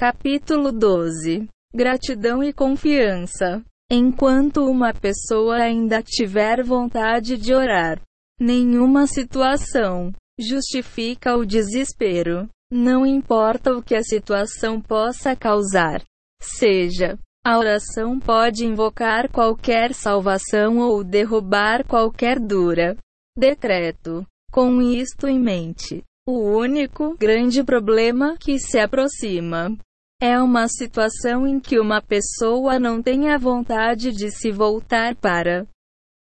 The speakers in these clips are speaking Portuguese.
Capítulo 12 Gratidão e confiança. Enquanto uma pessoa ainda tiver vontade de orar, nenhuma situação justifica o desespero. Não importa o que a situação possa causar. Seja, a oração pode invocar qualquer salvação ou derrubar qualquer dura decreto. Com isto em mente, o único grande problema que se aproxima é uma situação em que uma pessoa não tem a vontade de se voltar para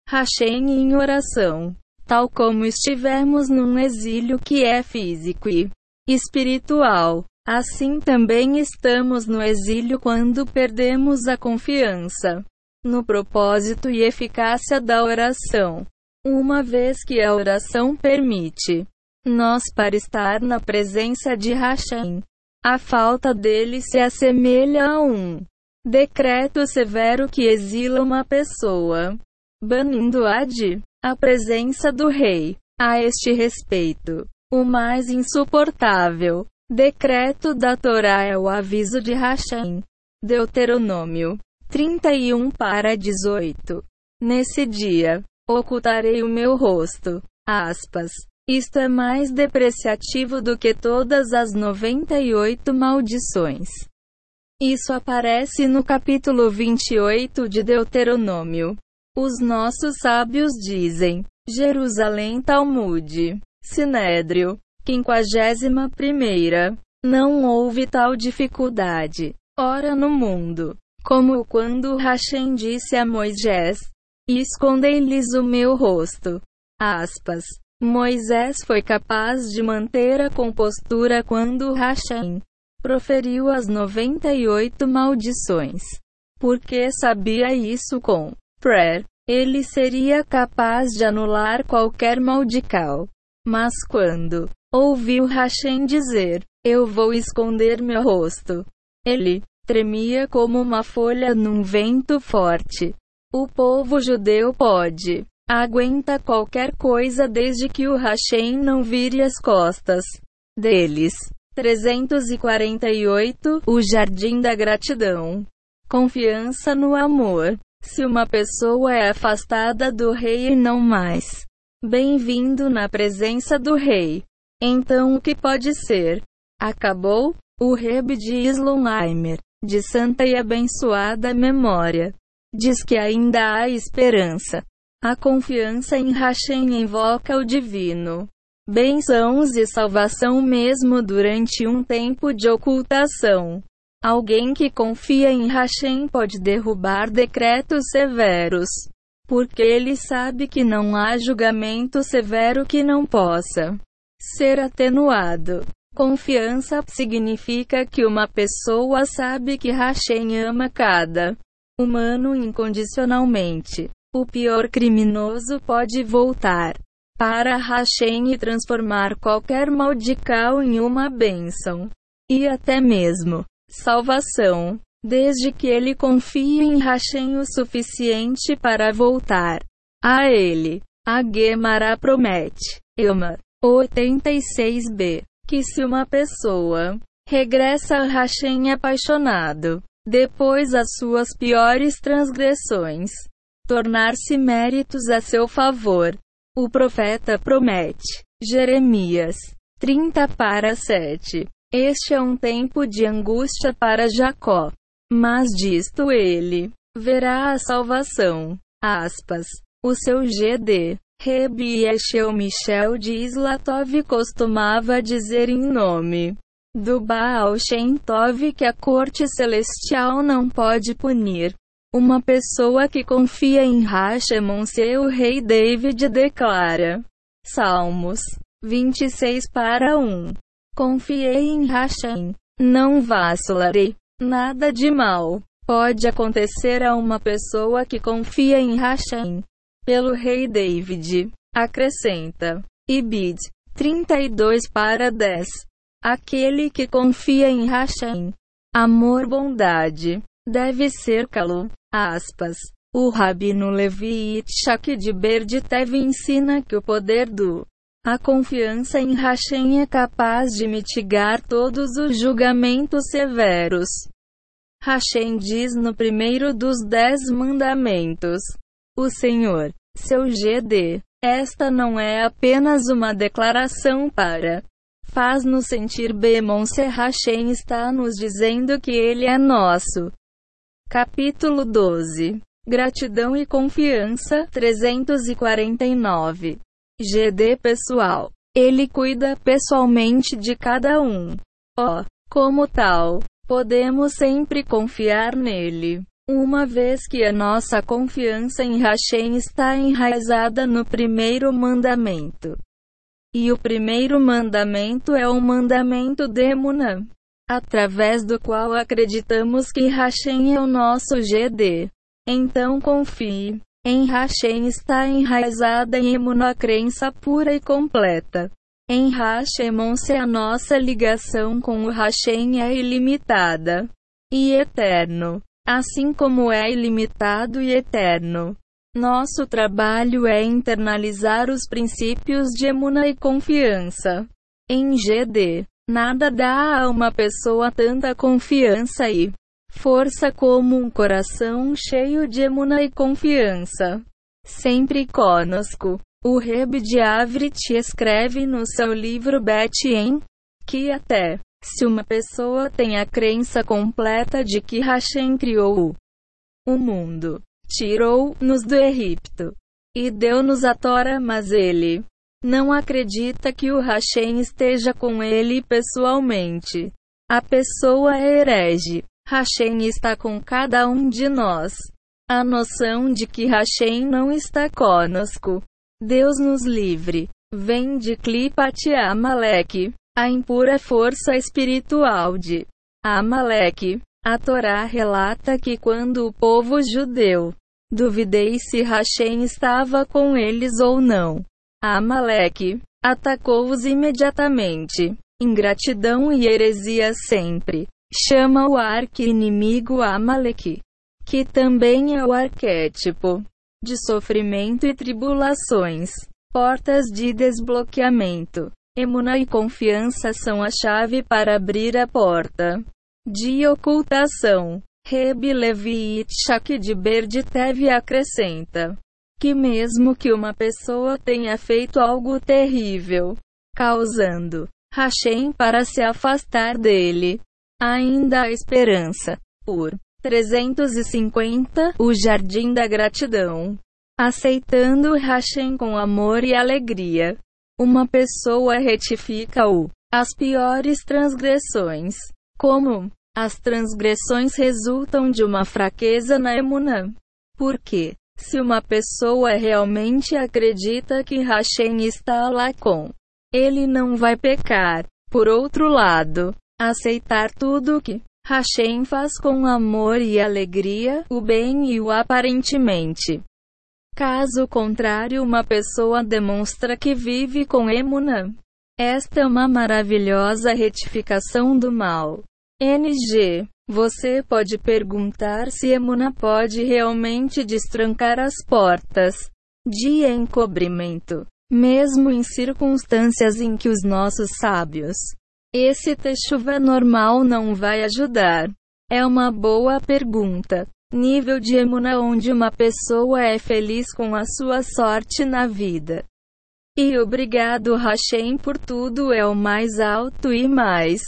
Hashem em oração, tal como estivermos num exílio que é físico e espiritual. Assim também estamos no exílio quando perdemos a confiança no propósito e eficácia da oração. Uma vez que a oração permite nós para estar na presença de Hashem, a falta dele se assemelha a um decreto severo que exila uma pessoa, banindo-a de a presença do rei. A este respeito, o mais insuportável decreto da Torá é o aviso de Hashem. Deuteronômio 31 para 18. Nesse dia, ocultarei o meu rosto. Aspas. Isto é mais depreciativo do que todas as 98 maldições. Isso aparece no capítulo 28 de Deuteronômio. Os nossos sábios dizem: Jerusalém Talmud, Sinédrio, 51. Não houve tal dificuldade. Ora no mundo, como quando Hashem disse a Moisés: Escondei-lhes o meu rosto. Aspas. Moisés foi capaz de manter a compostura quando Hashem proferiu as 98 maldições. Porque sabia isso com prayer, ele seria capaz de anular qualquer maldical. Mas quando ouviu Hashem dizer: Eu vou esconder meu rosto, ele tremia como uma folha num vento forte. O povo judeu pode Aguenta qualquer coisa desde que o Hashem não vire as costas deles. 348 O Jardim da Gratidão. Confiança no amor. Se uma pessoa é afastada do rei e não mais bem-vindo na presença do rei, então o que pode ser? Acabou? O Reb de Islomheimer, de santa e abençoada memória, diz que ainda há esperança. A confiança em Hashem invoca o divino. Bênçãos e salvação mesmo durante um tempo de ocultação. Alguém que confia em Hashem pode derrubar decretos severos. Porque ele sabe que não há julgamento severo que não possa ser atenuado. Confiança significa que uma pessoa sabe que Hashem ama cada humano incondicionalmente. O pior criminoso pode voltar para Hashem e transformar qualquer maldical em uma bênção. E até mesmo salvação, desde que ele confie em Hashem o suficiente para voltar a ele. A Gemara promete, Elma 86b, que se uma pessoa regressa a Hashem apaixonado, depois das suas piores transgressões, tornar-se méritos a seu favor. O profeta promete. Jeremias 30 para 7. Este é um tempo de angústia para Jacó. Mas disto ele verá a salvação. Aspas. O seu GD. Rebi Eshel Michel de Islatov costumava dizer em nome do Baal Shem Tov que a corte celestial não pode punir uma pessoa que confia em Hashemon, seu rei David declara. Salmos 26 para 1. Confiei em Hashem, não vacilarei. Nada de mal pode acontecer a uma pessoa que confia em Hashem. Pelo rei David, acrescenta. Ibid 32 para 10. Aquele que confia em Hashem, amor, bondade, deve cercá-lo. Aspas. O Rabino Levi Yitzhak de Berditev ensina que o poder do A confiança em Hashem é capaz de mitigar todos os julgamentos severos. Hashem diz no primeiro dos dez mandamentos: O Senhor, seu GD. Esta não é apenas uma declaração para faz-nos sentir bem. Se Hashem está nos dizendo que Ele é nosso. Capítulo 12 Gratidão e confiança 349 GD pessoal. Ele cuida pessoalmente de cada um. Ó, oh, como tal, podemos sempre confiar nele. Uma vez que a nossa confiança em Hashem está enraizada no primeiro mandamento. E o primeiro mandamento é o mandamento de Emunã, através do qual acreditamos que Hashem é o nosso GD. Então confie. Em Hashem está enraizada em Emunã a crença pura e completa. Em Hashemon-se a nossa ligação com o Hashem é ilimitada e eterno assim como é ilimitado e eterno. Nosso trabalho é internalizar os princípios de emuna e confiança. Em GD, nada dá a uma pessoa tanta confiança e força como um coração cheio de emuna e confiança. Sempre conosco. O Reb de Avrit escreve no seu livro Betien que até se uma pessoa tem a crença completa de que Hashem criou o mundo, tirou-nos do Egito e deu-nos a Tora, mas ele não acredita que o Hashem esteja com ele pessoalmente. A pessoa é herege. Hashem está com cada um de nós. A noção de que Hashem não está conosco. Deus nos livre. Vem de Klipat Amalek. A impura força espiritual de Amaleque. A Torá relata que quando o povo judeu duvidei se Hashem estava com eles ou não, Amaleque atacou-os imediatamente. Ingratidão e heresia sempre. Chama o arqui-inimigo Amaleque, que também é o arquétipo de sofrimento e tribulações, portas de desbloqueamento. Emuna e confiança são a chave para abrir a porta de ocultação. Reb Levi Itchak de Berditev acrescenta que mesmo que uma pessoa tenha feito algo terrível, causando Hashem para se afastar dele, ainda há esperança. Por 350, o Jardim da Gratidão. Aceitando Hashem com amor e alegria. Uma pessoa retifica o as piores transgressões. Como as transgressões resultam de uma fraqueza na emunã. Porque, se uma pessoa realmente acredita que Hashem está lá com ele não vai pecar. Por outro lado, aceitar tudo que Hashem faz com amor e alegria, o bem e o aparentemente Caso contrário, uma pessoa demonstra que vive com emuna. Esta é uma maravilhosa retificação do mal. NG. Você pode perguntar se emuna pode realmente destrancar as portas de encobrimento, mesmo em circunstâncias em que os nossos sábios. Esse techuva normal não vai ajudar. É uma boa pergunta. Nível de emuna onde uma pessoa é feliz com a sua sorte na vida. E obrigado Hashem por tudo é o mais alto e mais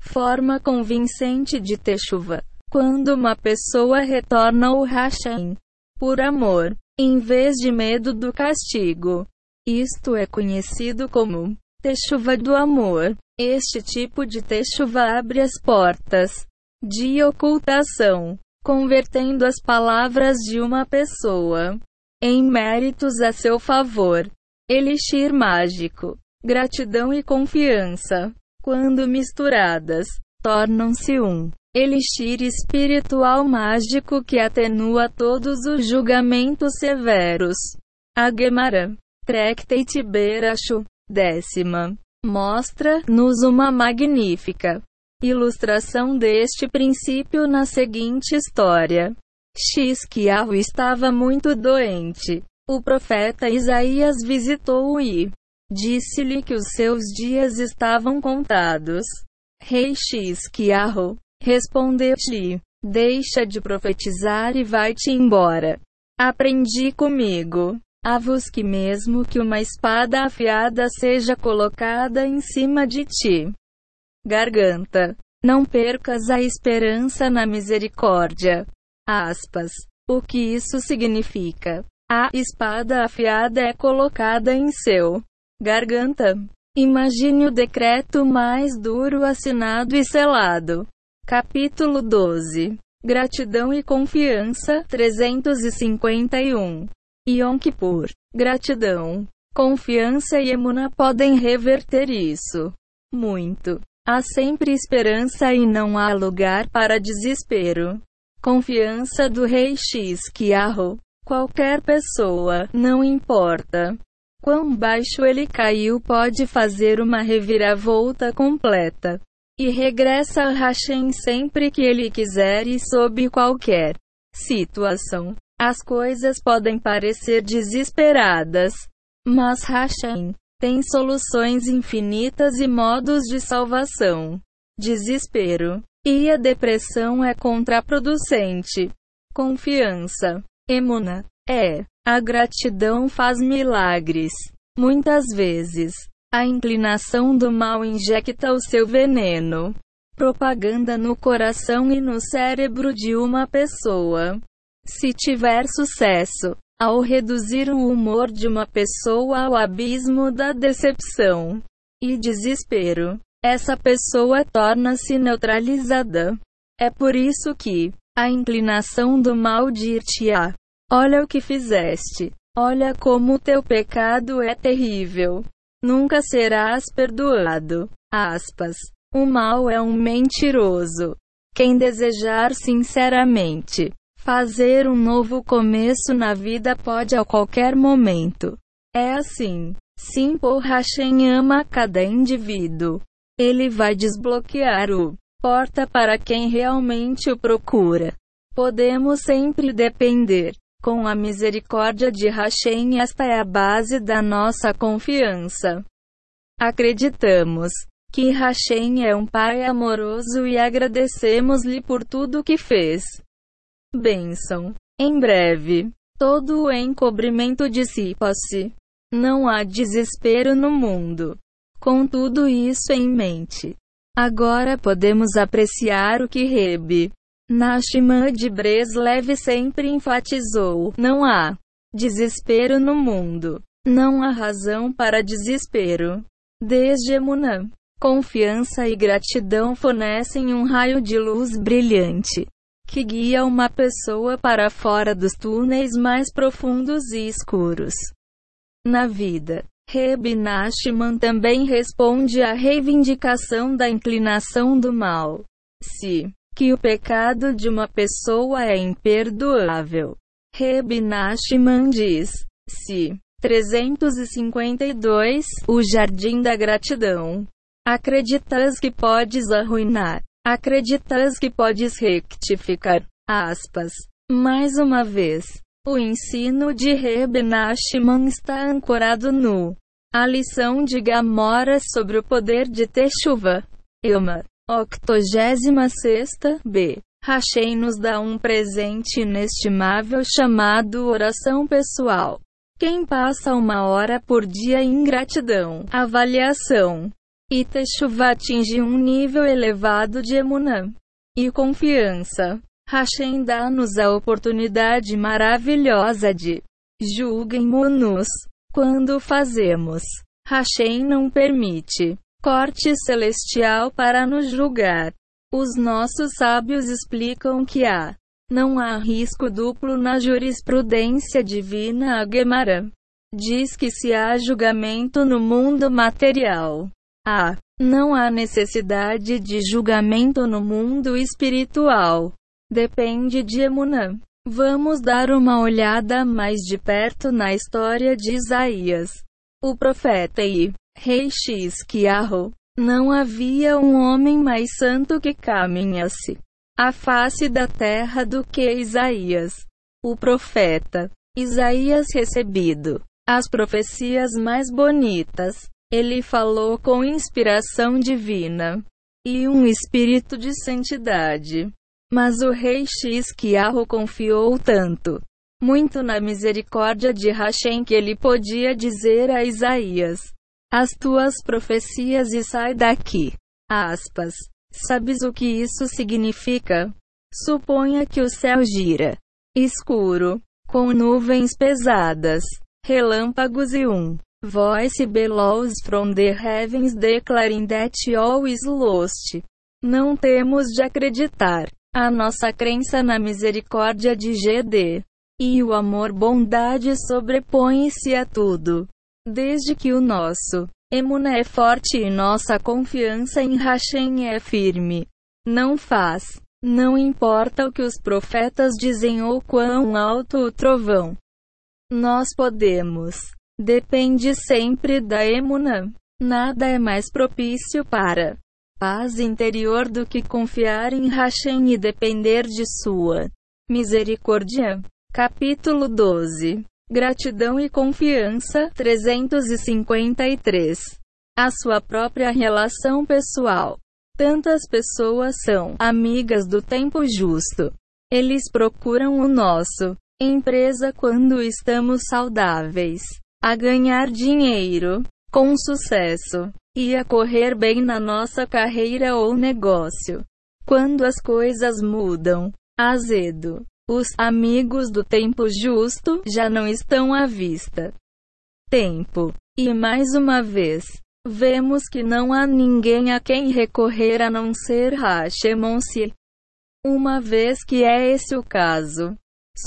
forma convincente de chuva. Quando uma pessoa retorna ao Hashem por amor, em vez de medo do castigo. Isto é conhecido como Techuva do amor. Este tipo de techuva abre as portas de ocultação convertendo as palavras de uma pessoa em méritos a seu favor. Elixir mágico, gratidão e confiança, quando misturadas, tornam-se um elixir espiritual mágico que atenua todos os julgamentos severos. A Gemara, Tractate Berashu, décima, mostra-nos uma magnífica Ilustração deste princípio na seguinte história. Xisquiahu estava muito doente. O profeta Isaías visitou-o e disse-lhe que os seus dias estavam contados. Rei Xquiarro respondeu-lhe: Deixa de profetizar e vai-te embora. Aprendi comigo. A-vos que mesmo que uma espada afiada seja colocada em cima de ti. Garganta. Não percas a esperança na misericórdia. Aspas. O que isso significa? A espada afiada é colocada em seu garganta. Imagine o decreto mais duro assinado e selado. Capítulo 12. Gratidão e confiança 351. Yom. Gratidão, confiança e emuna podem reverter isso. Muito. Há sempre esperança e não há lugar para desespero. Confiança do rei Xquiarro. Qualquer pessoa, não importa quão baixo ele caiu, pode fazer uma reviravolta completa. E regressa a Hashem sempre que ele quiser e sob qualquer situação. As coisas podem parecer desesperadas, mas Hashem tem soluções infinitas e modos de salvação. Desespero e a depressão é contraproducente. Confiança. Emuna. É. A gratidão faz milagres. Muitas vezes, a inclinação do mal injecta o seu veneno. Propaganda no coração e no cérebro de uma pessoa. Se tiver sucesso, ao reduzir o humor de uma pessoa ao abismo da decepção e desespero, essa pessoa torna-se neutralizada. É por isso que a inclinação do mal dir-te-á: Olha o que fizeste. Olha como teu pecado é terrível. Nunca serás perdoado. Aspas. O mal é um mentiroso. Quem desejar sinceramente Fazer um novo começo na vida pode a qualquer momento. É assim. Sim, Hashem ama cada indivíduo. Ele vai desbloquear o porta para quem realmente o procura. Podemos sempre depender. Com a misericórdia de Hashem, esta é a base da nossa confiança. Acreditamos que Hashem é um Pai amoroso e agradecemos-lhe por tudo que fez. Bênção. Em breve, todo o encobrimento dissipa-se. Não há desespero no mundo. Com tudo isso em mente, agora podemos apreciar o que Rebe Nashman de Breslev sempre enfatizou: não há desespero no mundo. Não há razão para desespero. Desde Emunã, confiança e gratidão fornecem um raio de luz brilhante que guia uma pessoa para fora dos túneis mais profundos e escuros. Na vida, Reb Nachman também responde à reivindicação da inclinação do mal. Se que o pecado de uma pessoa é imperdoável. Reb diz: se 352 O Jardim da Gratidão. Acreditas que podes arruinar Acreditas que podes rectificar. Aspas. Mais uma vez, o ensino de Reb está ancorado no a lição de Gamora sobre o poder de Teshuva. Elma. 86 B. Hashem nos dá um presente inestimável chamado oração pessoal. Quem passa uma hora por dia em gratidão, avaliação, e Teshuvah atinge um nível elevado de emunã e confiança. Hashem dá-nos a oportunidade maravilhosa de julguem-nos quando fazemos. Hashem não permite corte celestial para nos julgar. Os nossos sábios explicam que há não há risco duplo na jurisprudência divina. A diz que se há julgamento no mundo material, a. Não há necessidade de julgamento no mundo espiritual. Depende de Emunã. Vamos dar uma olhada mais de perto na história de Isaías. O profeta e rei Xquiarro. Não havia um homem mais santo que caminhasse a face da terra do que Isaías. O profeta. Isaías recebido as profecias mais bonitas. Ele falou com inspiração divina e um espírito de santidade. Mas o rei Xisquiarro confiou tanto, muito na misericórdia de Hashem que ele podia dizer a Isaías: As tuas profecias e sai daqui. Aspas. Sabes o que isso significa? Suponha que o céu gira escuro, com nuvens pesadas, relâmpagos e um voice bellows from the heavens declaring that all is lost. Não temos de acreditar. A nossa crença na misericórdia de GD e o amor bondade sobrepõe-se a tudo. Desde que o nosso Emuna é forte e nossa confiança em Hashem é firme. Não faz. Não importa o que os profetas dizem ou quão alto o trovão. Nós podemos. Depende sempre da Emuna. Nada é mais propício para paz interior do que confiar em Hashem e depender de sua misericórdia. Capítulo 12 Gratidão e confiança 353. A sua própria relação pessoal. Tantas pessoas são amigas do tempo justo. Eles procuram o nosso empresa quando estamos saudáveis, a ganhar dinheiro com sucesso e a correr bem na nossa carreira ou negócio. Quando as coisas mudam, azedo, os amigos do tempo justo já não estão à vista. Tempo. E mais uma vez, vemos que não há ninguém a quem recorrer a não ser Hashemonsi. Uma vez que é esse o caso,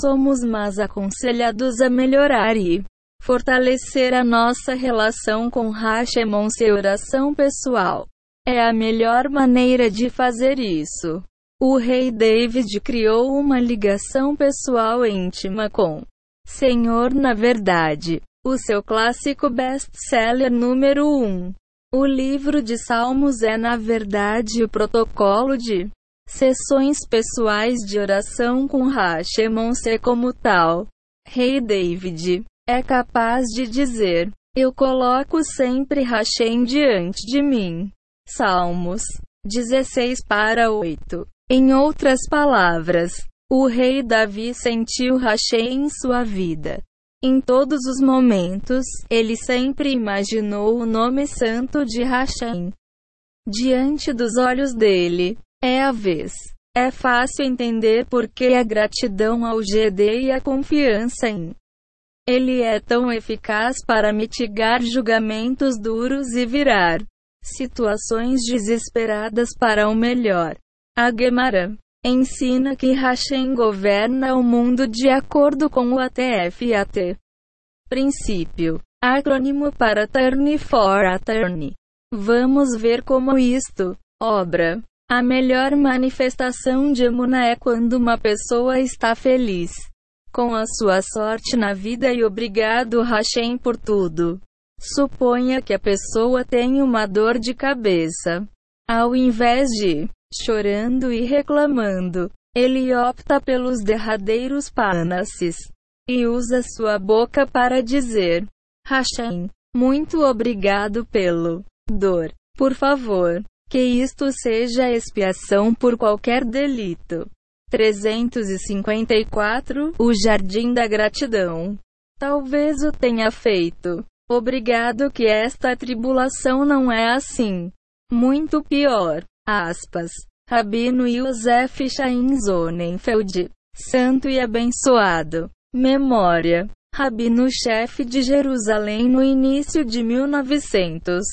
somos mais aconselhados a melhorar e fortalecer a nossa relação com Hashemonsi oração pessoal. É a melhor maneira de fazer isso. O rei David criou uma ligação pessoal íntima com Senhor na verdade. O seu clássico best-seller número 1. Um. O livro de Salmos é na verdade o protocolo de sessões pessoais de oração com Hashemon-se como tal. Rei David é capaz de dizer: Eu coloco sempre Hashem diante de mim. Salmos 16 para 8. Em outras palavras, o rei Davi sentiu Hashem em sua vida. Em todos os momentos, ele sempre imaginou o nome santo de Hashem. Diante dos olhos dele, é a vez. É fácil entender por que a gratidão ao GD e a confiança em ele é tão eficaz para mitigar julgamentos duros e virar situações desesperadas para o melhor. A Gemara ensina que Hashem governa o mundo de acordo com o ATF e AT. Princípio. Acrônimo para Turn for Attorney. Vamos ver como isto. Obra. A melhor manifestação de Emuna é quando uma pessoa está feliz com a sua sorte na vida e obrigado Hashem por tudo. Suponha que a pessoa tem uma dor de cabeça. Ao invés de chorando e reclamando. Ele opta pelos derradeiros panaces e usa sua boca para dizer: Hashem, muito obrigado pelo dor. Por favor, que isto seja expiação por qualquer delito. 354 O Jardim da Gratidão. Talvez o tenha feito. Obrigado que esta tribulação não é assim. Muito pior. Aspas. Rabino Yosef Chaim Zonenfeld. Santo e abençoado. Memória. Rabino-chefe de Jerusalém no início de 1900.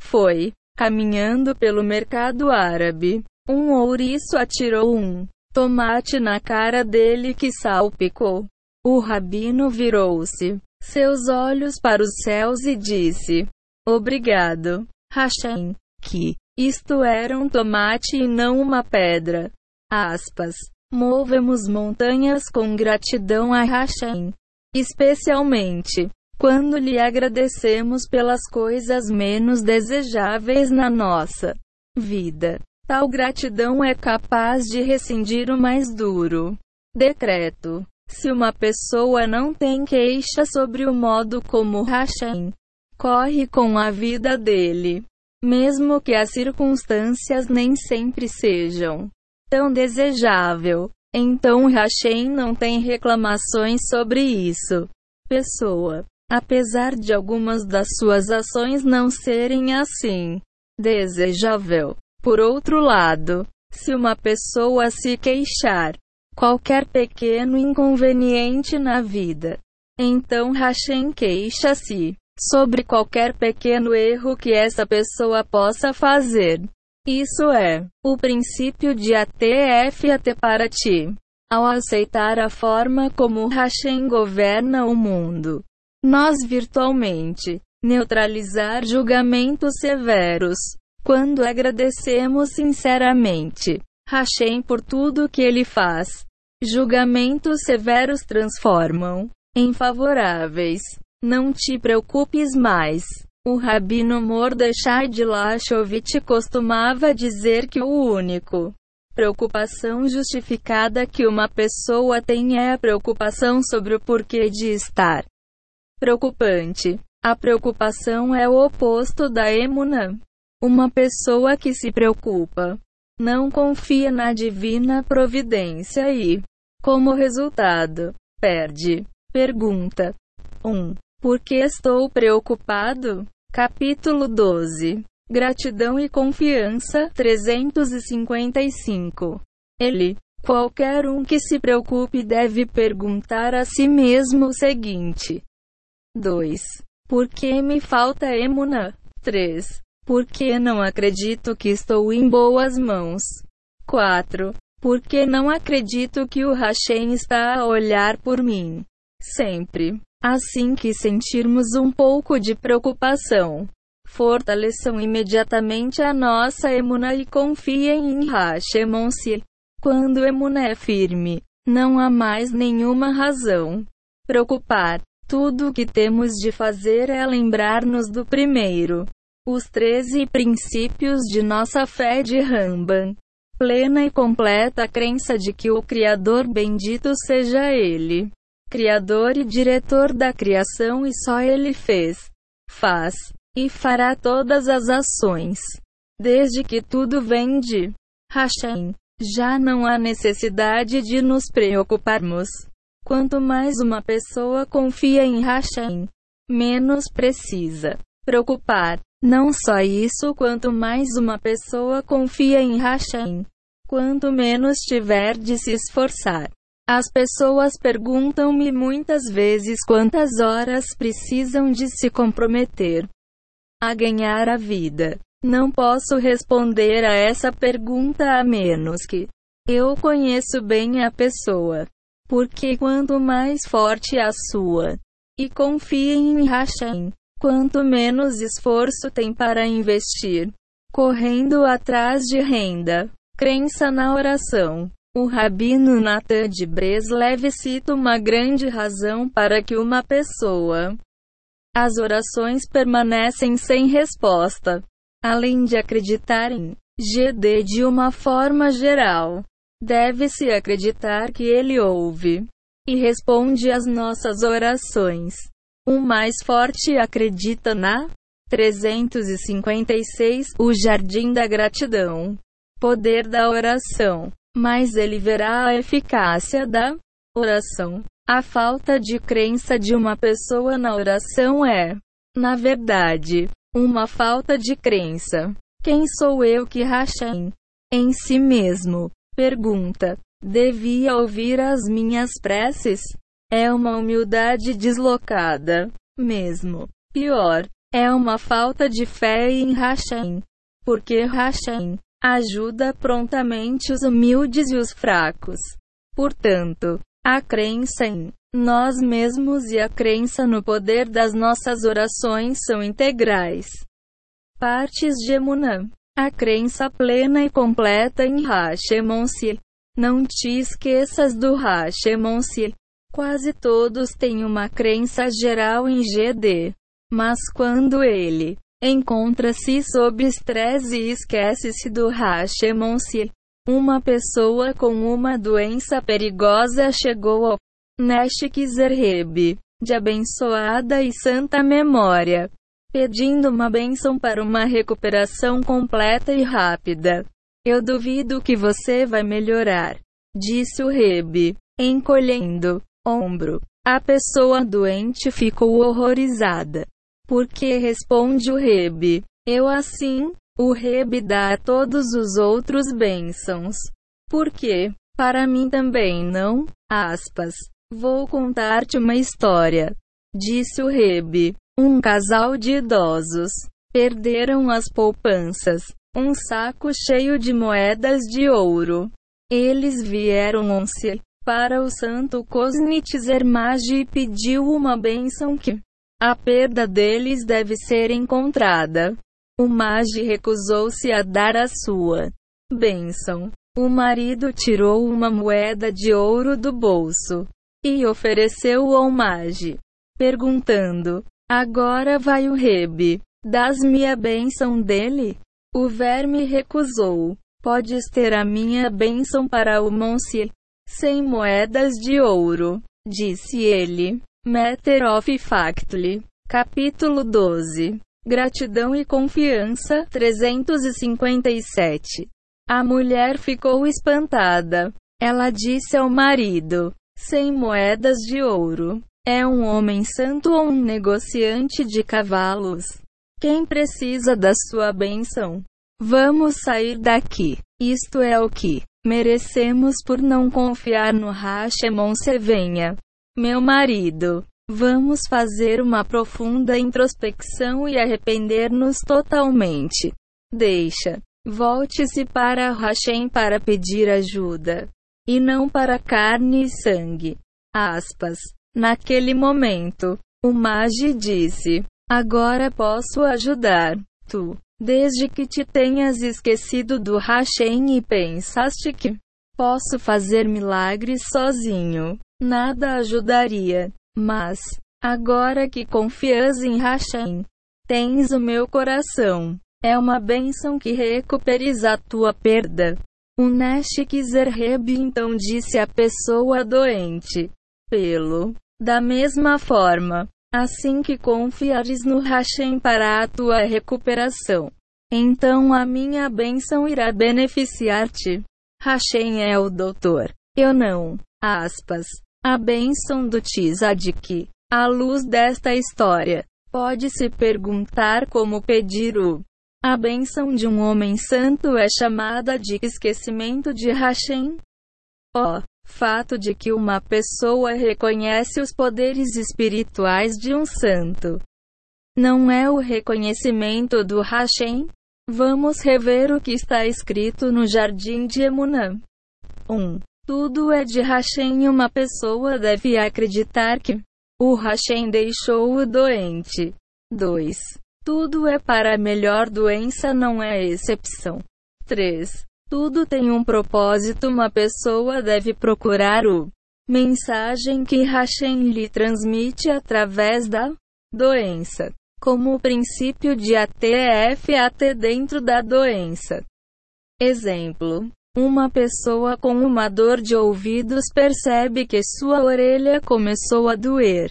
Foi, caminhando pelo mercado árabe, um ouriço atirou um tomate na cara dele que salpicou. O rabino virou-se, seus olhos para os céus e disse: Obrigado, Hashem, que isto era um tomate e não uma pedra. Aspas. Movemos montanhas com gratidão a Hashem. Especialmente quando lhe agradecemos pelas coisas menos desejáveis na nossa vida. Tal gratidão é capaz de rescindir o mais duro decreto. Se uma pessoa não tem queixa sobre o modo como Hashem corre com a vida dele, mesmo que as circunstâncias nem sempre sejam tão desejável, então Hashem não tem reclamações sobre isso. Pessoa, apesar de algumas das suas ações não serem assim desejável. Por outro lado, se uma pessoa se queixar qualquer pequeno inconveniente na vida. Então Hashem queixa-se sobre qualquer pequeno erro que essa pessoa possa fazer. Isso é o princípio de ATF até para ti. Ao aceitar a forma como Hashem governa o mundo, nós virtualmente neutralizar julgamentos severos quando agradecemos sinceramente Hashem por tudo que ele faz. Julgamentos severos transformam em favoráveis. Não te preocupes mais. O rabino Mordechai de Lachovitch costumava dizer que o único preocupação justificada que uma pessoa tem é a preocupação sobre o porquê de estar preocupante. A preocupação é o oposto da emuna. Uma pessoa que se preocupa não confia na divina providência e, como resultado, perde. Pergunta 1. Por que estou preocupado? Capítulo 12. Gratidão e confiança 355. Ele, qualquer um que se preocupe deve perguntar a si mesmo o seguinte: 2. Por que me falta emuna? 3. Porque não acredito que estou em boas mãos. 4. Porque não acredito que o Hashem está a olhar por mim. Sempre. Assim que sentirmos um pouco de preocupação, fortaleçam imediatamente a nossa emuna e confiem em Hashemon-se. Quando emuna é firme, não há mais nenhuma razão. Preocupar. Tudo o que temos de fazer é lembrar-nos do primeiro os 13 princípios de nossa fé de Ramban. Plena e completa crença de que o Criador bendito seja Ele. Criador e diretor da criação e só Ele fez, faz e fará todas as ações. Desde que tudo vem de Hashem, já não há necessidade de nos preocuparmos. Quanto mais uma pessoa confia em Hashem, menos precisa preocupar. Não só isso, quanto mais uma pessoa confia em Hashem, quanto menos tiver de se esforçar. As pessoas perguntam-me muitas vezes quantas horas precisam de se comprometer a ganhar a vida. Não posso responder a essa pergunta a menos que eu conheço bem a pessoa. Porque quanto mais forte a sua e confiem em Hashem, quanto menos esforço tem para investir. Correndo atrás de renda. Crença na oração. O rabino Natan de Breslev cita uma grande razão para que uma pessoa. As orações permanecem sem resposta. Além de acreditar em GD de uma forma geral, deve-se acreditar que ele ouve e responde às nossas orações. O mais forte acredita na 356 O Jardim da Gratidão. Poder da oração. Mas ele verá a eficácia da oração. A falta de crença de uma pessoa na oração é, na verdade, uma falta de crença. Quem sou eu que Hashem? Em si mesmo. Pergunta. Devia ouvir as minhas preces? É uma humildade deslocada. Mesmo. Pior, é uma falta de fé em Hashem. Porque Hashem ajuda prontamente os humildes e os fracos. Portanto, a crença em nós mesmos e a crença no poder das nossas orações são integrais. Partes de Emunã. A crença plena e completa em Hashemonsi. Não te esqueças do Hashemonsi. Quase todos têm uma crença geral em GD. Mas quando ele encontra-se sob estresse e esquece-se do Hashemon-se, uma pessoa com uma doença perigosa chegou ao Neshkizerheb, de abençoada e santa memória, pedindo uma bênção para uma recuperação completa e rápida. Eu duvido que você vai melhorar, disse o Rebe, encolhendo ombro. A pessoa doente ficou horrorizada. Por que responde o Rebe? Eu assim, o Rebe dá a todos os outros bênçãos. Por quê? Para mim também não? Aspas. Vou contar-te uma história. Disse o Rebe. Um casal de idosos perderam as poupanças, um saco cheio de moedas de ouro. Eles vieram once para o santo Cosnitzer Magi e pediu uma bênção que a perda deles deve ser encontrada. O Magi recusou-se a dar a sua bênção. O marido tirou uma moeda de ouro do bolso e ofereceu-o ao Magi, perguntando: Agora vai o Rebe. Dás-me a bênção dele? O verme recusou. Podes ter a minha bênção para o Monsieur. Sem moedas de ouro, disse ele. Matter of Factly. Capítulo 12. Gratidão e confiança. 357. A mulher ficou espantada. Ela disse ao marido: Sem moedas de ouro. É um homem santo ou um negociante de cavalos? Quem precisa da sua bênção? Vamos sair daqui. Isto é o que merecemos por não confiar no Rashemon Sevenha. Meu marido. Vamos fazer uma profunda introspecção e arrepender-nos totalmente. Deixa. Volte-se para Hashem para pedir ajuda. E não para carne e sangue. Aspas. Naquele momento, o Magi disse: Agora posso ajudar. Tu, desde que te tenhas esquecido do Hashem e pensaste que posso fazer milagres sozinho, nada ajudaria. Mas, agora que confias em Hashem, tens o meu coração. É uma bênção que recuperes a tua perda. O Zerheb então disse à pessoa doente: pelo. Da mesma forma, assim que confiares no Hashem para a tua recuperação, então a minha bênção irá beneficiar-te. Hashem é o doutor. Eu não. Aspas. A bênção do Tzadik. À luz desta história, pode-se perguntar como pedir o. A bênção de um homem santo é chamada de esquecimento de Hashem. Oh, fato de que uma pessoa reconhece os poderes espirituais de um santo. Não é o reconhecimento do Hashem? Vamos rever o que está escrito no Jardim de Emunã. 1. Tudo é de Hashem e uma pessoa deve acreditar que o Hashem deixou o doente. 2. Tudo é para a melhor doença não é exceção. 3. Tudo tem um propósito. Uma pessoa deve procurar o mensagem que Hashem lhe transmite através da doença, como o princípio de ATF-AT dentro da doença. Exemplo: uma pessoa com uma dor de ouvidos percebe que sua orelha começou a doer.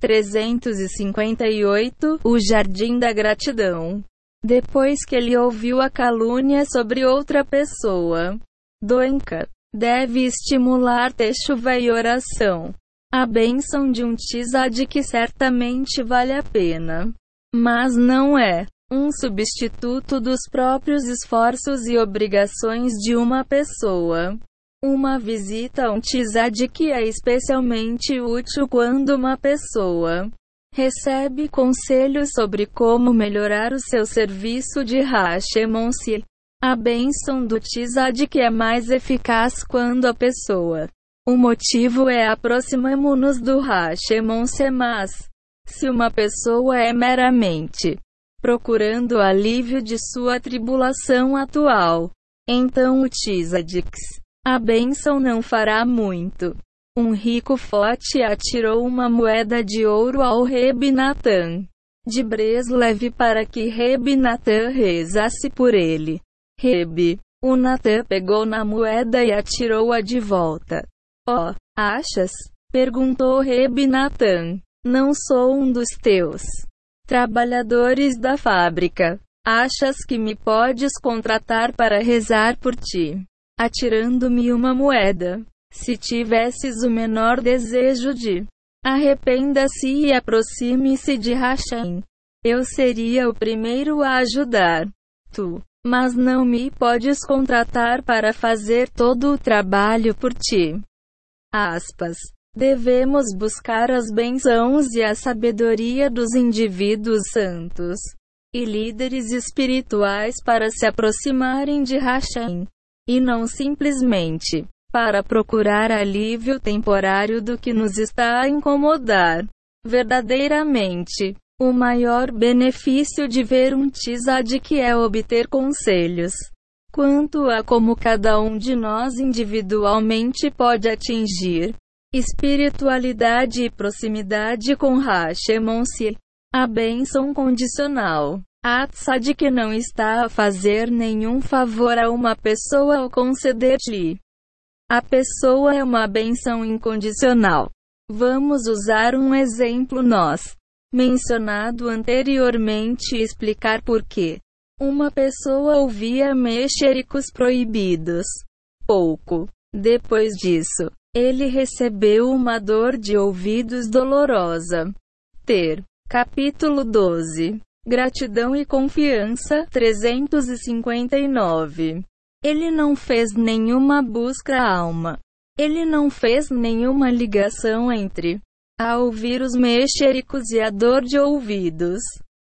358 O Jardim da Gratidão depois que ele ouviu a calúnia sobre outra pessoa. Doenca deve estimular techuva e oração. A bênção de um tizad que certamente vale a pena. Mas não é um substituto dos próprios esforços e obrigações de uma pessoa. Uma visita a um tizad que é especialmente útil quando uma pessoa recebe conselhos sobre como melhorar o seu serviço de Hashemon-se. A bênção do Tzad que é mais eficaz quando a pessoa. O motivo é aproximamos-nos do Hashemon-se mas, se uma pessoa é meramente procurando alívio de sua tribulação atual, então o Tzadix, a bênção não fará muito. Um rico forte atirou uma moeda de ouro ao Reb Natan de Breslev para que Reb Natan rezasse por ele. Reb, o Natan pegou na moeda e atirou-a de volta. Oh, achas? Perguntou Reb Natan. Não sou um dos teus trabalhadores da fábrica. Achas que me podes contratar para rezar por ti? Atirando-me uma moeda. Se tivesses o menor desejo de arrependa-se e aproxime-se de Hashem. Eu seria o primeiro a ajudar. Tu, mas não me podes contratar para fazer todo o trabalho por ti. Aspas. Devemos buscar as bênçãos e a sabedoria dos indivíduos santos e líderes espirituais para se aproximarem de Hashem, e não simplesmente para procurar alívio temporário do que nos está a incomodar. Verdadeiramente, o maior benefício de ver um que é obter conselhos quanto a como cada um de nós individualmente pode atingir espiritualidade e proximidade com Hashemonsi. A bênção condicional. A que não está a fazer nenhum favor a uma pessoa ao conceder-lhe. A pessoa é uma bênção incondicional. Vamos usar um exemplo nós, mencionado anteriormente e explicar por quê. Uma pessoa ouvia mexericos proibidos. Pouco depois disso, ele recebeu uma dor de ouvidos dolorosa. Ter Capítulo 12 Gratidão e confiança 359 Ele não fez nenhuma busca à alma. Ele não fez nenhuma ligação entre a ouvir os mexericos e a dor de ouvidos.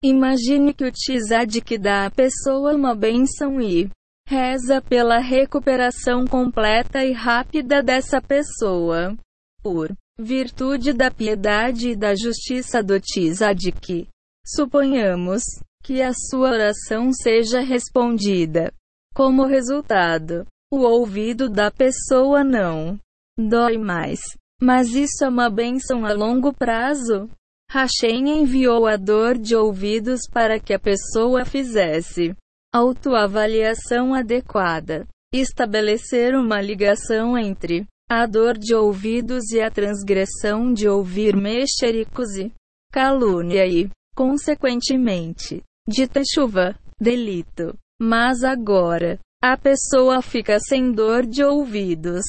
Imagine que o tzadik dá à pessoa uma bênção e reza pela recuperação completa e rápida dessa pessoa. Por virtude da piedade e da justiça do Tzadik. Suponhamos que a sua oração seja respondida. Como resultado, o ouvido da pessoa não dói mais. Mas isso é uma bênção a longo prazo? Hashem enviou a dor de ouvidos para que a pessoa fizesse autoavaliação adequada. Estabelecer uma ligação entre a dor de ouvidos e a transgressão de ouvir mexericos e calúnia e, consequentemente, de chuva, delito. Mas agora, a pessoa fica sem dor de ouvidos.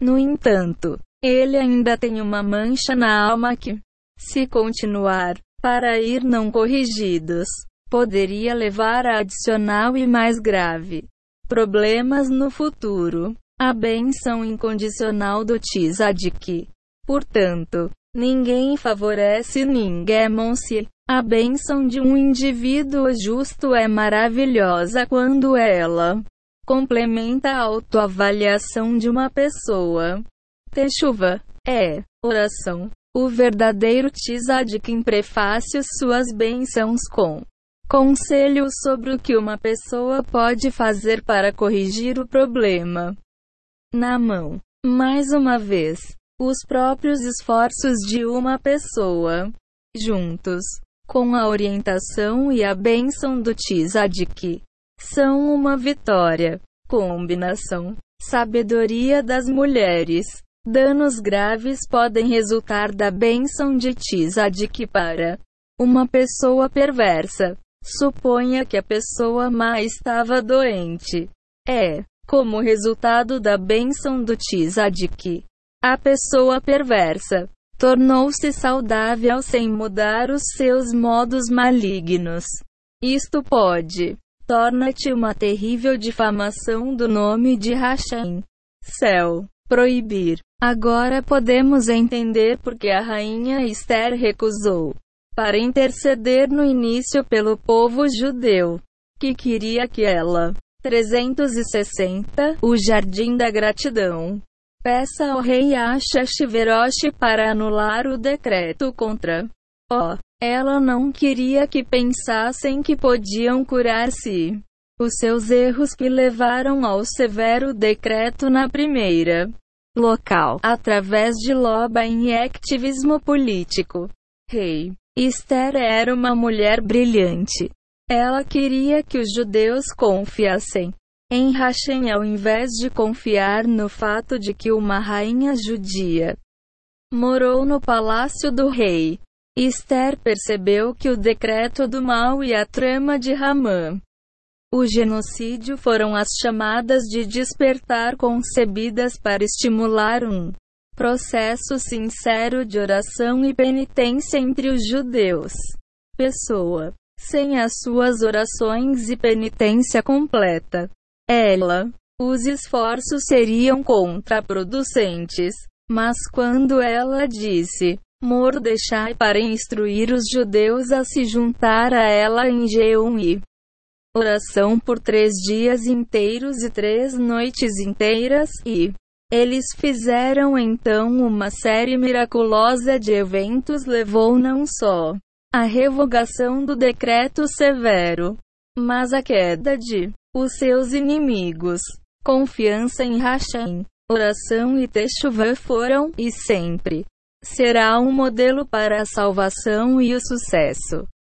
No entanto, ele ainda tem uma mancha na alma que, se continuar, para ir não corrigidos, poderia levar a adicional e mais grave problemas no futuro a bênção incondicional do Tzadik. Portanto, ninguém favorece ninguém. Se a bênção de um indivíduo justo é maravilhosa quando ela complementa a autoavaliação de uma pessoa. Techuva é oração. O verdadeiro Tzadik prefácio suas bênçãos com conselhos sobre o que uma pessoa pode fazer para corrigir o problema na mão. Mais uma vez, os próprios esforços de uma pessoa, juntos com a orientação e a bênção do Tzadik, são uma vitória. Combinação. Sabedoria das mulheres. Danos graves podem resultar da bênção de Tzadik para uma pessoa perversa. Suponha que a pessoa má estava doente. É como resultado da bênção do Tzadik. A pessoa perversa tornou-se saudável sem mudar os seus modos malignos. Isto pode torna-te uma terrível difamação do nome de Hashem. Céu. Proibir. Agora podemos entender porque a rainha Esther recusou para interceder no início pelo povo judeu, que queria que ela 360 O Jardim da Gratidão. Peça ao rei Asha Shiveroshi para anular o decreto contra Oh, ela não queria que pensassem que podiam curar-se. Os seus erros que levaram ao severo decreto na primeira local, através de lobbying e ativismo político. Rei Esther era uma mulher brilhante. Ela queria que os judeus confiassem em Hashem ao invés de confiar no fato de que uma rainha judia morou no palácio do rei. Esther percebeu que o decreto do mal e a trama de Ramã, o genocídio foram as chamadas de despertar concebidas para estimular um processo sincero de oração e penitência entre os judeus. Pessoa. Sem as suas orações e penitência completa, ela, os esforços seriam contraproducentes. Mas quando ela disse, Mordechai para instruir os judeus a se juntar a ela em Jeum e oração por três dias inteiros e três noites inteiras, e eles fizeram então uma série miraculosa de eventos levou não só a revogação do decreto severo, mas a queda de os seus inimigos. Confiança em Hashem, oração e Teshuvah foram, e sempre, será um modelo para a salvação e o sucesso.